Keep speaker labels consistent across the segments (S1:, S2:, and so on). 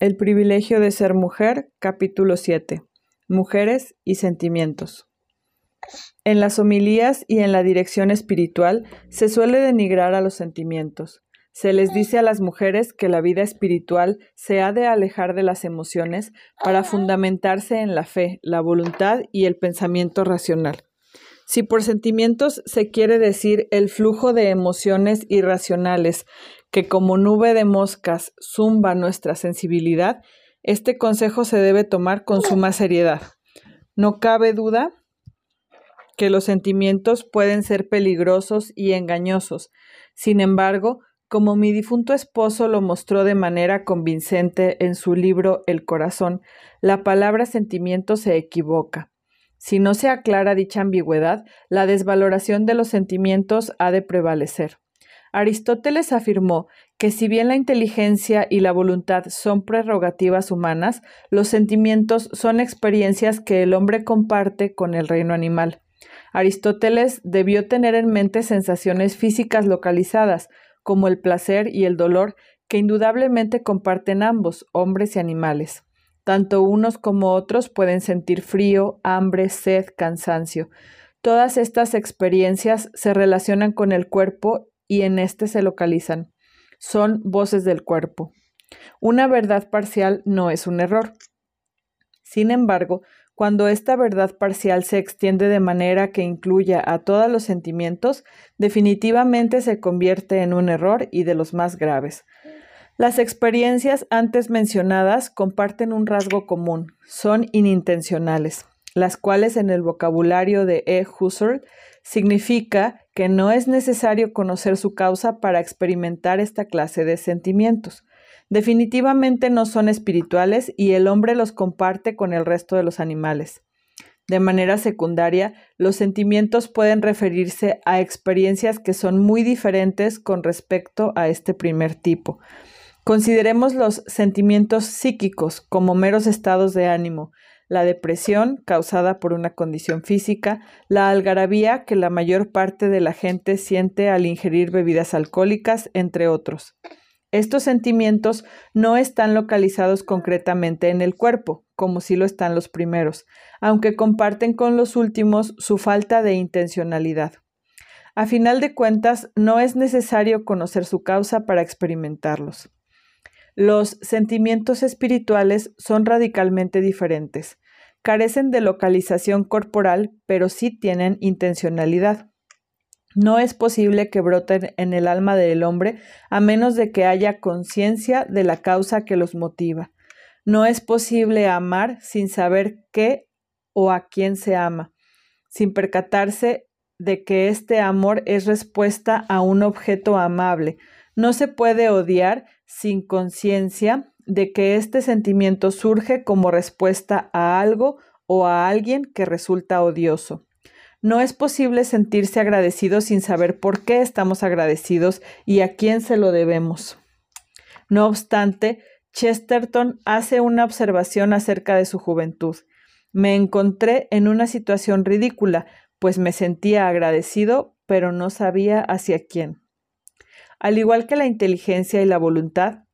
S1: El privilegio de ser mujer, capítulo 7. Mujeres y sentimientos. En las homilías y en la dirección espiritual se suele denigrar a los sentimientos. Se les dice a las mujeres que la vida espiritual se ha de alejar de las emociones para fundamentarse en la fe, la voluntad y el pensamiento racional. Si por sentimientos se quiere decir el flujo de emociones irracionales que como nube de moscas zumba nuestra sensibilidad, este consejo se debe tomar con suma seriedad. No cabe duda que los sentimientos pueden ser peligrosos y engañosos. Sin embargo, como mi difunto esposo lo mostró de manera convincente en su libro El corazón, la palabra sentimiento se equivoca. Si no se aclara dicha ambigüedad, la desvaloración de los sentimientos ha de prevalecer. Aristóteles afirmó que si bien la inteligencia y la voluntad son prerrogativas humanas, los sentimientos son experiencias que el hombre comparte con el reino animal. Aristóteles debió tener en mente sensaciones físicas localizadas, como el placer y el dolor, que indudablemente comparten ambos, hombres y animales. Tanto unos como otros pueden sentir frío, hambre, sed, cansancio. Todas estas experiencias se relacionan con el cuerpo y en éste se localizan. Son voces del cuerpo. Una verdad parcial no es un error. Sin embargo, cuando esta verdad parcial se extiende de manera que incluya a todos los sentimientos, definitivamente se convierte en un error y de los más graves. Las experiencias antes mencionadas comparten un rasgo común, son inintencionales, las cuales en el vocabulario de E. Husserl significa que no es necesario conocer su causa para experimentar esta clase de sentimientos. Definitivamente no son espirituales y el hombre los comparte con el resto de los animales. De manera secundaria, los sentimientos pueden referirse a experiencias que son muy diferentes con respecto a este primer tipo. Consideremos los sentimientos psíquicos como meros estados de ánimo, la depresión causada por una condición física, la algarabía que la mayor parte de la gente siente al ingerir bebidas alcohólicas, entre otros. Estos sentimientos no están localizados concretamente en el cuerpo, como si lo están los primeros, aunque comparten con los últimos su falta de intencionalidad. A final de cuentas, no es necesario conocer su causa para experimentarlos. Los sentimientos espirituales son radicalmente diferentes. Carecen de localización corporal, pero sí tienen intencionalidad. No es posible que broten en el alma del hombre a menos de que haya conciencia de la causa que los motiva. No es posible amar sin saber qué o a quién se ama, sin percatarse de que este amor es respuesta a un objeto amable, no se puede odiar sin conciencia de que este sentimiento surge como respuesta a algo o a alguien que resulta odioso. No es posible sentirse agradecido sin saber por qué estamos agradecidos y a quién se lo debemos. No obstante, Chesterton hace una observación acerca de su juventud. Me encontré en una situación ridícula, pues me sentía agradecido, pero no sabía hacia quién. Al igual que la inteligencia y la voluntad,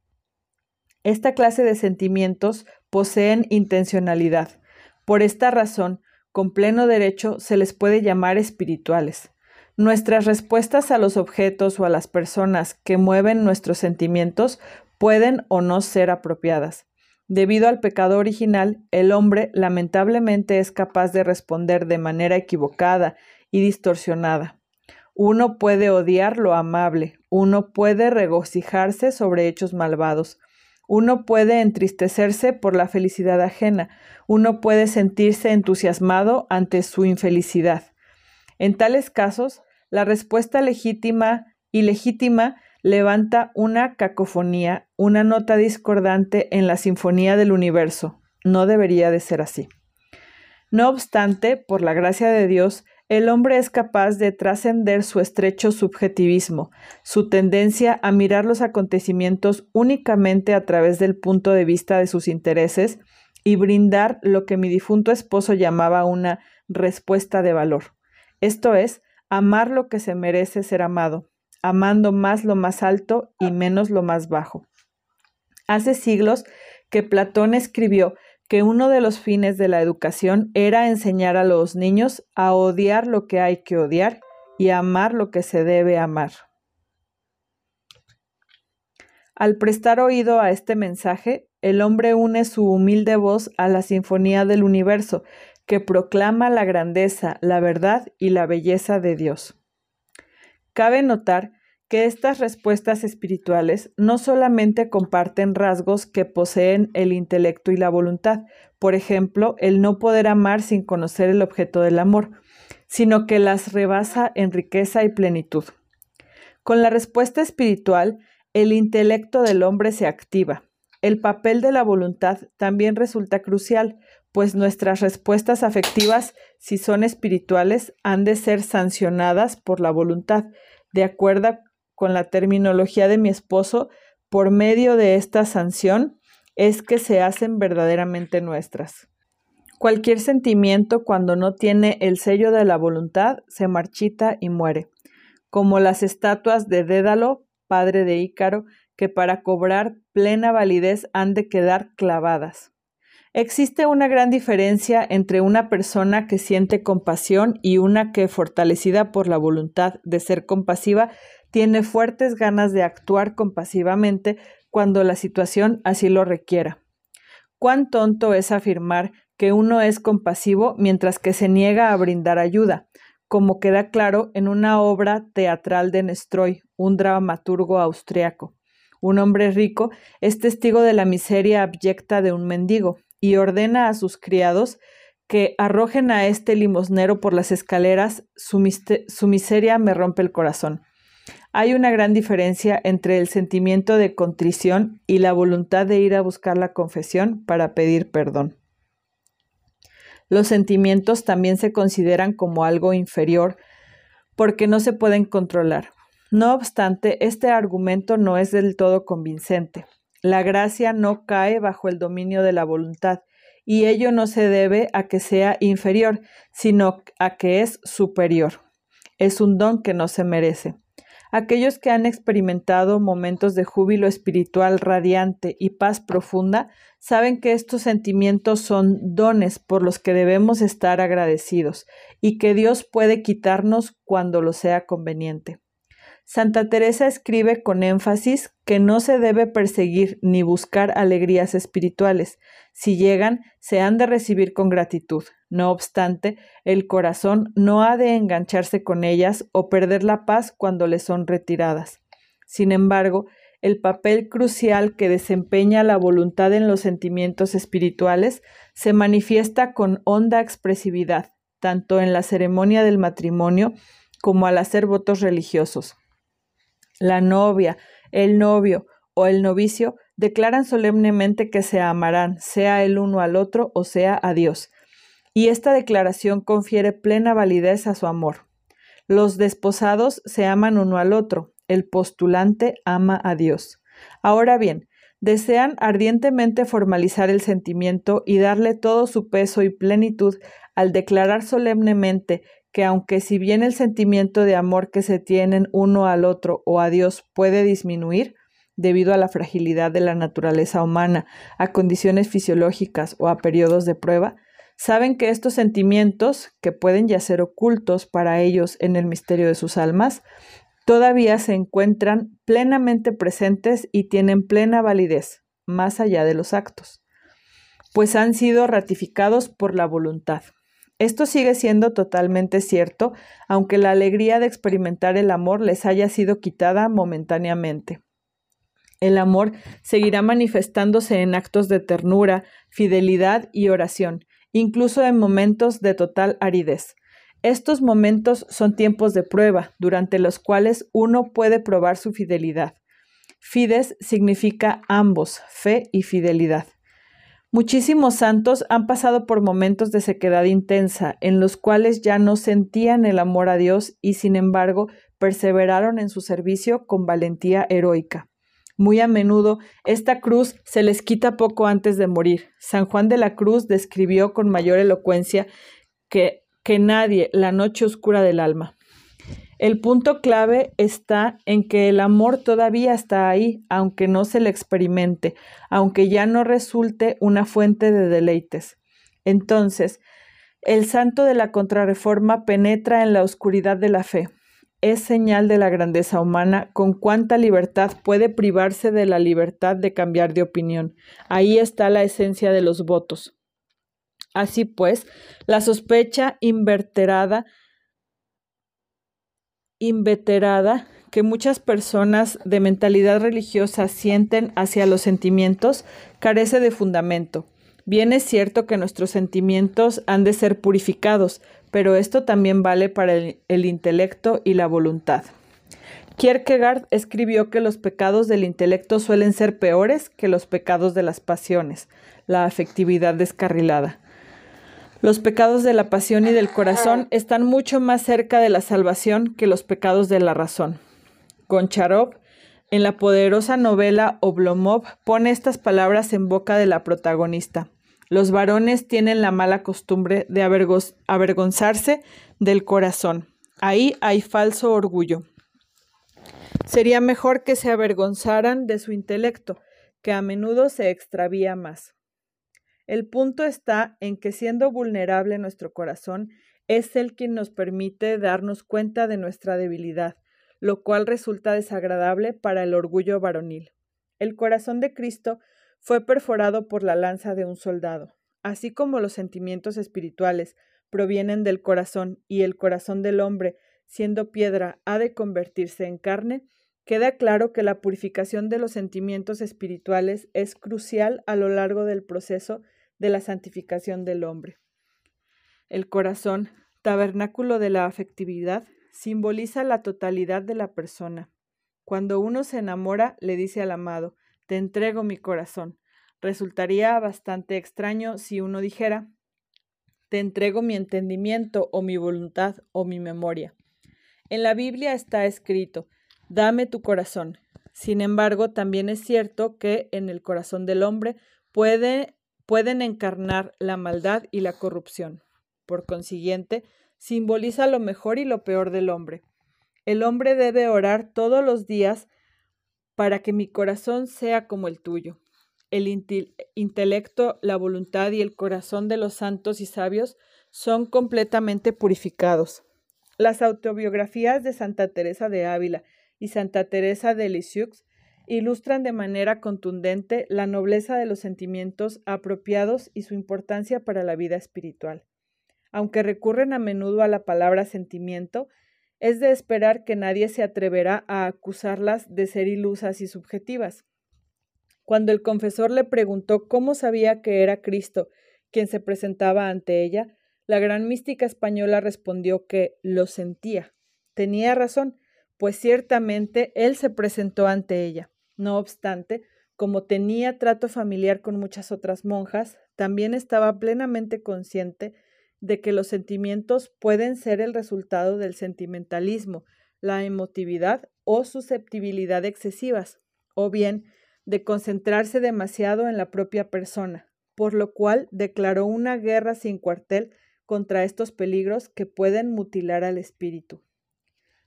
S1: esta clase de sentimientos poseen intencionalidad. Por esta razón, con pleno derecho se les puede llamar espirituales. Nuestras respuestas a los objetos o a las personas que mueven nuestros sentimientos pueden o no ser apropiadas. Debido al pecado original, el hombre lamentablemente es capaz de responder de manera equivocada y distorsionada. Uno puede odiar lo amable, uno puede regocijarse sobre hechos malvados, uno puede entristecerse por la felicidad ajena, uno puede sentirse entusiasmado ante su infelicidad. En tales casos, la respuesta legítima y legítima levanta una cacofonía, una nota discordante en la sinfonía del universo. No debería de ser así. No obstante, por la gracia de Dios, el hombre es capaz de trascender su estrecho subjetivismo, su tendencia a mirar los acontecimientos únicamente a través del punto de vista de sus intereses y brindar lo que mi difunto esposo llamaba una respuesta de valor. Esto es, amar lo que se merece ser amado, amando más lo más alto y menos lo más bajo. Hace siglos que Platón escribió que uno de los fines de la educación era enseñar a los niños a odiar lo que hay que odiar y amar lo que se debe amar. Al prestar oído a este mensaje, el hombre une su humilde voz a la sinfonía del universo, que proclama la grandeza, la verdad y la belleza de Dios. Cabe notar que estas respuestas espirituales no solamente comparten rasgos que poseen el intelecto y la voluntad, por ejemplo, el no poder amar sin conocer el objeto del amor, sino que las rebasa en riqueza y plenitud. Con la respuesta espiritual, el intelecto del hombre se activa. El papel de la voluntad también resulta crucial, pues nuestras respuestas afectivas, si son espirituales, han de ser sancionadas por la voluntad, de acuerdo con la terminología de mi esposo, por medio de esta sanción es que se hacen verdaderamente nuestras. Cualquier sentimiento cuando no tiene el sello de la voluntad se marchita y muere, como las estatuas de Dédalo padre de Ícaro, que para cobrar plena validez han de quedar clavadas. Existe una gran diferencia entre una persona que siente compasión y una que, fortalecida por la voluntad de ser compasiva, tiene fuertes ganas de actuar compasivamente cuando la situación así lo requiera. Cuán tonto es afirmar que uno es compasivo mientras que se niega a brindar ayuda, como queda claro en una obra teatral de Nestroy, un dramaturgo austriaco. Un hombre rico es testigo de la miseria abyecta de un mendigo y ordena a sus criados que arrojen a este limosnero por las escaleras, su, miseria me rompe el corazón. Hay una gran diferencia entre el sentimiento de contrición y la voluntad de ir a buscar la confesión para pedir perdón. Los sentimientos también se consideran como algo inferior porque no se pueden controlar. No obstante, este argumento no es del todo convincente. La gracia no cae bajo el dominio de la voluntad, y ello no se debe a que sea inferior, sino a que es superior. Es un don que no se merece. Aquellos que han experimentado momentos de júbilo espiritual radiante y paz profunda saben que estos sentimientos son dones por los que debemos estar agradecidos y que Dios puede quitarnos cuando lo sea conveniente. Santa Teresa escribe con énfasis que no se debe perseguir ni buscar alegrías espirituales. Si llegan, se han de recibir con gratitud. No obstante, el corazón no ha de engancharse con ellas o perder la paz cuando le son retiradas. Sin embargo, el papel crucial que desempeña la voluntad en los sentimientos espirituales se manifiesta con honda expresividad, tanto en la ceremonia del matrimonio como al hacer votos religiosos. La novia, el novio o el novicio declaran solemnemente que se amarán, sea el uno al otro o sea a Dios, y esta declaración confiere plena validez a su amor. Los desposados se aman uno al otro, el postulante ama a Dios. Ahora bien, desean ardientemente formalizar el sentimiento y darle todo su peso y plenitud al declarar solemnemente que aunque si bien el sentimiento de amor que se tienen uno al otro o a Dios puede disminuir, debido a la fragilidad de la naturaleza humana, a condiciones fisiológicas o a periodos de prueba, saben que estos sentimientos, que pueden ya ser ocultos para ellos en el misterio de sus almas, todavía se encuentran plenamente presentes y tienen plena validez, más allá de los actos, pues han sido ratificados por la voluntad. Esto sigue siendo totalmente cierto, aunque la alegría de experimentar el amor les haya sido quitada momentáneamente. El amor seguirá manifestándose en actos de ternura, fidelidad y oración, incluso en momentos de total aridez. Estos momentos son tiempos de prueba, durante los cuales uno puede probar su fidelidad. Fides significa ambos, fe y fidelidad. Muchísimos santos han pasado por momentos de sequedad intensa, en los cuales ya no sentían el amor a Dios y sin embargo perseveraron en su servicio con valentía heroica. Muy a menudo esta cruz se les quita poco antes de morir. San Juan de la Cruz describió con mayor elocuencia que que nadie la noche oscura del alma. El punto clave está en que el amor todavía está ahí, aunque no se le experimente, aunque ya no resulte una fuente de deleites. Entonces, el santo de la contrarreforma penetra en la oscuridad de la fe. Es señal de la grandeza humana con cuánta libertad puede privarse de la libertad de cambiar de opinión. Ahí está la esencia de los votos. Así pues, la sospecha inverterada inveterada que muchas personas de mentalidad religiosa sienten hacia los sentimientos carece de fundamento. Bien es cierto que nuestros sentimientos han de ser purificados, pero esto también vale para el, el, intelecto y la voluntad. Kierkegaard escribió que los pecados del intelecto suelen ser peores que los pecados de las pasiones, la afectividad descarrilada. Los pecados de la pasión y del corazón están mucho más cerca de la salvación que los pecados de la razón. Goncharov, en la poderosa novela Oblomov, pone estas palabras en boca de la protagonista. Los varones tienen la mala costumbre de avergonzarse del corazón. Ahí hay falso orgullo. Sería mejor que se avergonzaran de su intelecto, que a menudo se extravía más. El punto está en que siendo vulnerable nuestro corazón, es el quien nos permite darnos cuenta de nuestra debilidad, lo cual resulta desagradable para el orgullo varonil. El corazón de Cristo fue perforado por la lanza de un soldado. Así como los sentimientos espirituales provienen del corazón y el corazón del hombre, siendo piedra, ha de convertirse en carne, queda claro que la purificación de los sentimientos espirituales es crucial a lo largo del proceso de la santificación del hombre. El corazón, tabernáculo de la afectividad, simboliza la totalidad de la persona. Cuando uno se enamora, le dice al amado, te entrego mi corazón. Resultaría bastante extraño si uno dijera, te entrego mi entendimiento o mi voluntad o mi memoria. En la Biblia está escrito, dame tu corazón. Sin embargo, también es cierto que en el corazón del hombre puede pueden encarnar la maldad y la corrupción. Por consiguiente, simboliza lo mejor y lo peor del hombre. El hombre debe orar todos los días para que mi corazón sea como el tuyo. El intelecto, la voluntad y el corazón de los santos y sabios son completamente purificados. Las autobiografías de Santa Teresa de Ávila y Santa Teresa de Lisieux ilustran de manera contundente la nobleza de los sentimientos apropiados y su importancia para la vida espiritual. Aunque recurren a menudo a la palabra sentimiento, es de esperar que nadie se atreverá a acusarlas de ser ilusas y subjetivas. Cuando el confesor le preguntó cómo sabía que era Cristo quien se presentaba ante ella, la gran mística española respondió que lo sentía. Tenía razón, pues ciertamente él se presentó ante ella. No obstante, como tenía trato familiar con muchas otras monjas, también estaba plenamente consciente de que los sentimientos pueden ser el resultado del sentimentalismo, la emotividad o susceptibilidad excesivas, o bien de concentrarse demasiado en la propia persona, por lo cual declaró una guerra sin cuartel contra estos peligros que pueden mutilar al espíritu.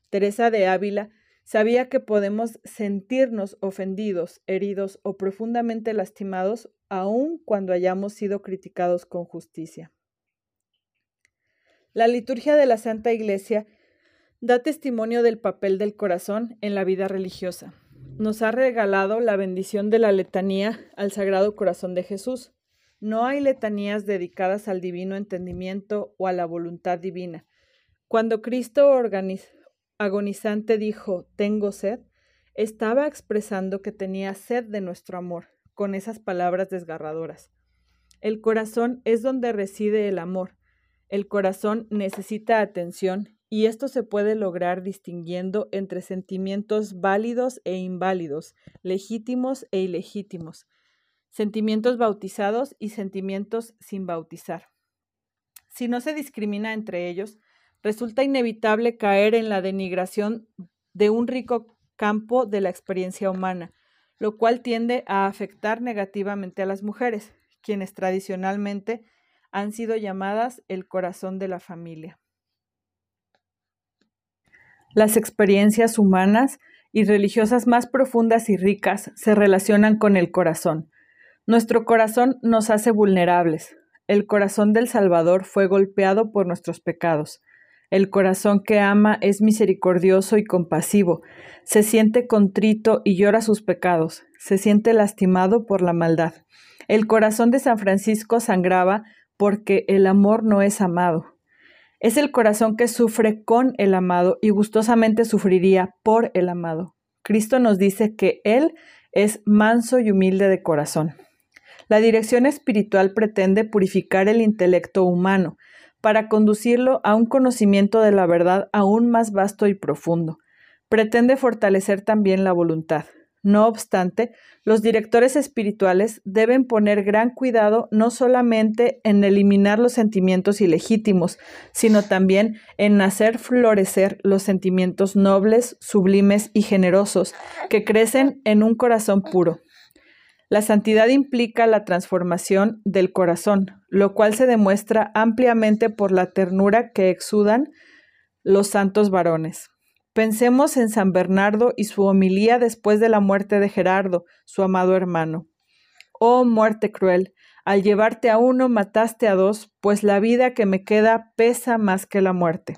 S1: Teresa de Ávila Sabía que podemos sentirnos ofendidos, heridos o profundamente lastimados aun cuando hayamos sido criticados con justicia. La liturgia de la Santa Iglesia da testimonio del papel del corazón en la vida religiosa. Nos ha regalado la bendición de la letanía al Sagrado Corazón de Jesús. No hay letanías dedicadas al divino entendimiento o a la voluntad divina. Cuando Cristo organizó agonizante dijo, tengo sed, estaba expresando que tenía sed de nuestro amor, con esas palabras desgarradoras. El corazón es donde reside el amor. El corazón necesita atención y esto se puede lograr distinguiendo entre sentimientos válidos e inválidos, legítimos e ilegítimos, sentimientos bautizados y sentimientos sin bautizar. Si no se discrimina entre ellos, resulta inevitable caer en la denigración de un rico campo de la experiencia humana, lo cual tiende a afectar negativamente a las mujeres, quienes tradicionalmente han sido llamadas el corazón de la familia. Las experiencias humanas y religiosas más profundas y ricas se relacionan con el corazón. Nuestro corazón nos hace vulnerables. El corazón del Salvador fue golpeado por nuestros pecados. El corazón que ama es misericordioso y compasivo, se siente contrito y llora sus pecados, se siente lastimado por la maldad. El corazón de San Francisco sangraba porque el amor no es amado. Es el corazón que sufre con el amado y gustosamente sufriría por el amado. Cristo nos dice que Él es manso y humilde de corazón. La dirección espiritual pretende purificar el intelecto humano, para conducirlo a un conocimiento de la verdad aún más vasto y profundo. Pretende fortalecer también la voluntad. No obstante, los directores espirituales deben poner gran cuidado no solamente en eliminar los sentimientos ilegítimos, sino también en hacer florecer los sentimientos nobles, sublimes y generosos que crecen en un corazón puro. La santidad implica la transformación del corazón, lo cual se demuestra ampliamente por la ternura que exudan los santos varones. Pensemos en San Bernardo y su homilía después de la muerte de Gerardo, su amado hermano. Oh muerte cruel, al llevarte a uno mataste a dos, pues la vida que me queda pesa más que la muerte.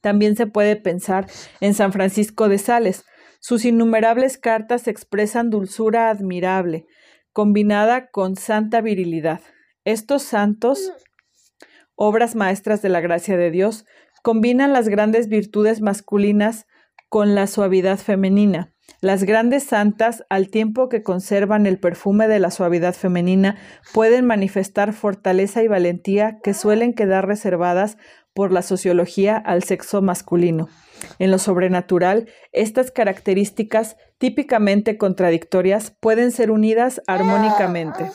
S1: También se puede pensar en San Francisco de Sales, sus innumerables cartas expresan dulzura admirable, combinada con santa virilidad. Estos santos, obras maestras de la gracia de Dios, combinan las grandes virtudes masculinas con la suavidad femenina. Las grandes santas, al tiempo que conservan el perfume de la suavidad femenina, pueden manifestar fortaleza y valentía que suelen quedar reservadas por la sociología al sexo masculino. En lo sobrenatural, estas características típicamente contradictorias pueden ser unidas armónicamente.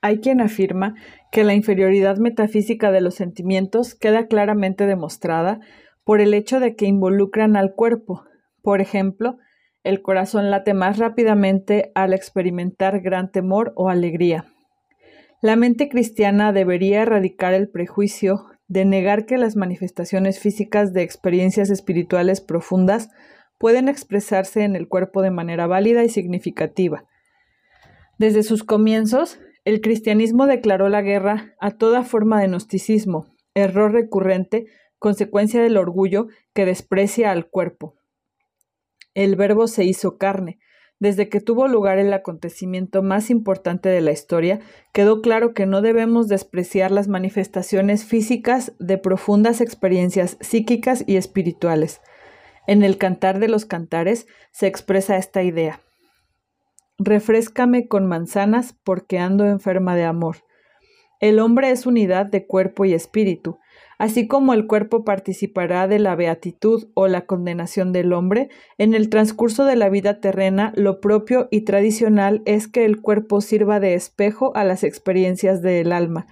S1: Hay quien afirma que la inferioridad metafísica de los sentimientos queda claramente demostrada por el hecho de que involucran al cuerpo. Por ejemplo, el corazón late más rápidamente al experimentar gran temor o alegría. La mente cristiana debería erradicar el prejuicio de negar que las manifestaciones físicas de experiencias espirituales profundas pueden expresarse en el cuerpo de manera válida y significativa. Desde sus comienzos, el cristianismo declaró la guerra a toda forma de gnosticismo, error recurrente, consecuencia del orgullo que desprecia al cuerpo. El verbo se hizo carne, desde que tuvo lugar el acontecimiento más importante de la historia, quedó claro que no debemos despreciar las manifestaciones físicas de profundas experiencias psíquicas y espirituales. En el Cantar de los Cantares se expresa esta idea. Refrescame con manzanas porque ando enferma de amor. El hombre es unidad de cuerpo y espíritu, Así como el cuerpo participará de la beatitud o la condenación del hombre, en el transcurso de la vida terrena lo propio y tradicional es que el cuerpo sirva de espejo a las experiencias del alma.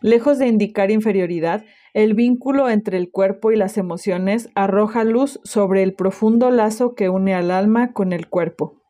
S1: Lejos de indicar inferioridad, el vínculo entre el cuerpo y las emociones arroja luz sobre el profundo lazo que une al alma con el cuerpo.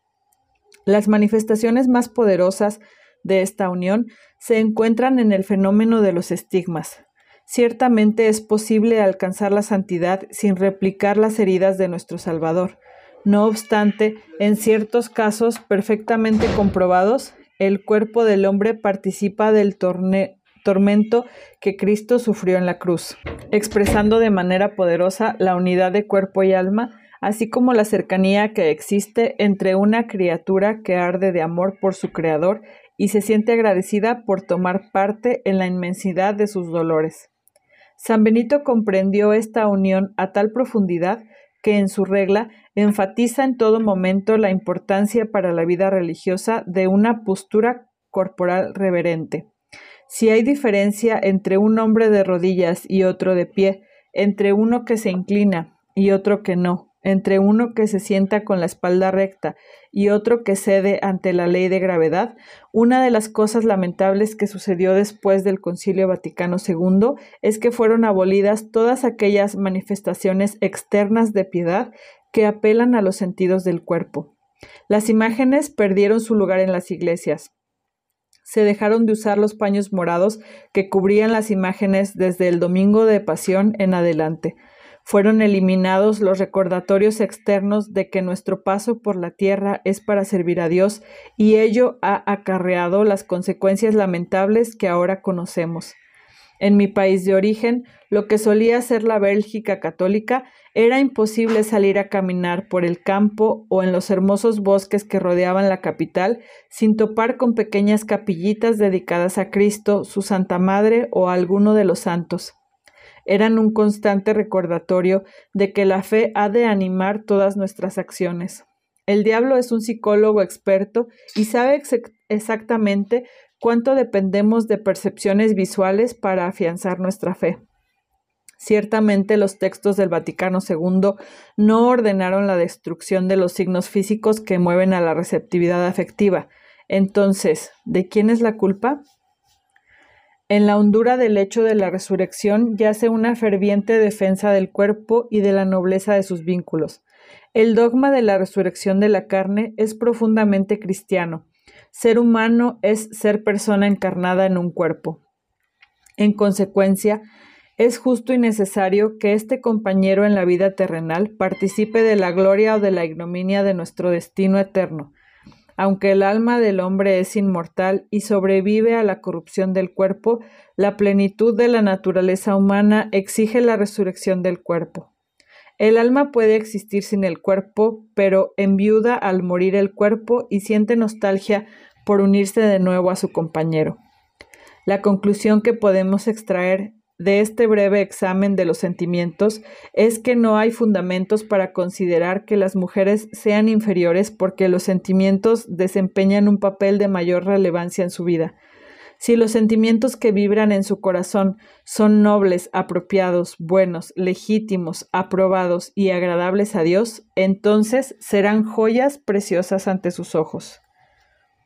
S1: Las manifestaciones más poderosas de esta unión se encuentran en el fenómeno de los estigmas. Ciertamente es posible alcanzar la santidad sin replicar las heridas de nuestro Salvador. No obstante, en ciertos casos perfectamente comprobados, el cuerpo del hombre participa del tormento que Cristo sufrió en la cruz, expresando de manera poderosa la unidad de cuerpo y alma, así como la cercanía que existe entre una criatura que arde de amor por su Creador y se siente agradecida por tomar parte en la inmensidad de sus dolores. San Benito comprendió esta unión a tal profundidad que en su regla enfatiza en todo momento la importancia para la vida religiosa de una postura corporal reverente. Si hay diferencia entre un hombre de rodillas y otro de pie, entre uno que se inclina y otro que no, entre uno que se sienta con la espalda recta y otro que cede ante la ley de gravedad, una de las cosas lamentables que sucedió después del Concilio Vaticano II es que fueron abolidas todas aquellas manifestaciones externas de piedad que apelan a los sentidos del cuerpo. Las imágenes perdieron su lugar en las iglesias. Se dejaron de usar los paños morados que cubrían las imágenes desde el domingo de pasión en adelante Fueron eliminados los recordatorios externos de que nuestro paso por la tierra es para servir a Dios y ello ha acarreado las consecuencias lamentables que ahora conocemos. En mi país de origen, lo que solía ser la Bélgica católica, era imposible salir a caminar por el campo o en los hermosos bosques que rodeaban la capital sin topar con pequeñas capillitas dedicadas a Cristo, su Santa Madre o a alguno de los santos. Eran un constante recordatorio de que la fe ha de animar todas nuestras acciones. El diablo es un psicólogo experto y sabe exactamente cuánto dependemos de percepciones visuales para afianzar nuestra fe. Ciertamente los textos del Vaticano II no ordenaron la destrucción de los signos físicos que mueven a la receptividad afectiva. Entonces, ¿de quién es la culpa? En la hondura del hecho de la resurrección yace una ferviente defensa del cuerpo y de la nobleza de sus vínculos. El dogma de la resurrección de la carne es profundamente cristiano ser humano es ser persona encarnada en un cuerpo. En consecuencia, es justo y necesario que este compañero en la vida terrenal participe de la gloria o de la ignominia de nuestro destino eterno. Aunque el alma del hombre es inmortal y sobrevive a la corrupción del cuerpo, la plenitud de la naturaleza humana exige la resurrección del cuerpo. El alma puede existir sin el cuerpo, pero enviuda al morir el cuerpo y siente nostalgia por unirse de nuevo a su compañero. La conclusión que podemos extraer de este breve examen de los sentimientos es que no hay fundamentos para considerar que las mujeres sean inferiores porque los sentimientos desempeñan un papel de mayor relevancia en su vida. Si los sentimientos que vibran en su corazón son nobles, apropiados, buenos, legítimos, aprobados y agradables a Dios, entonces serán joyas preciosas ante sus ojos.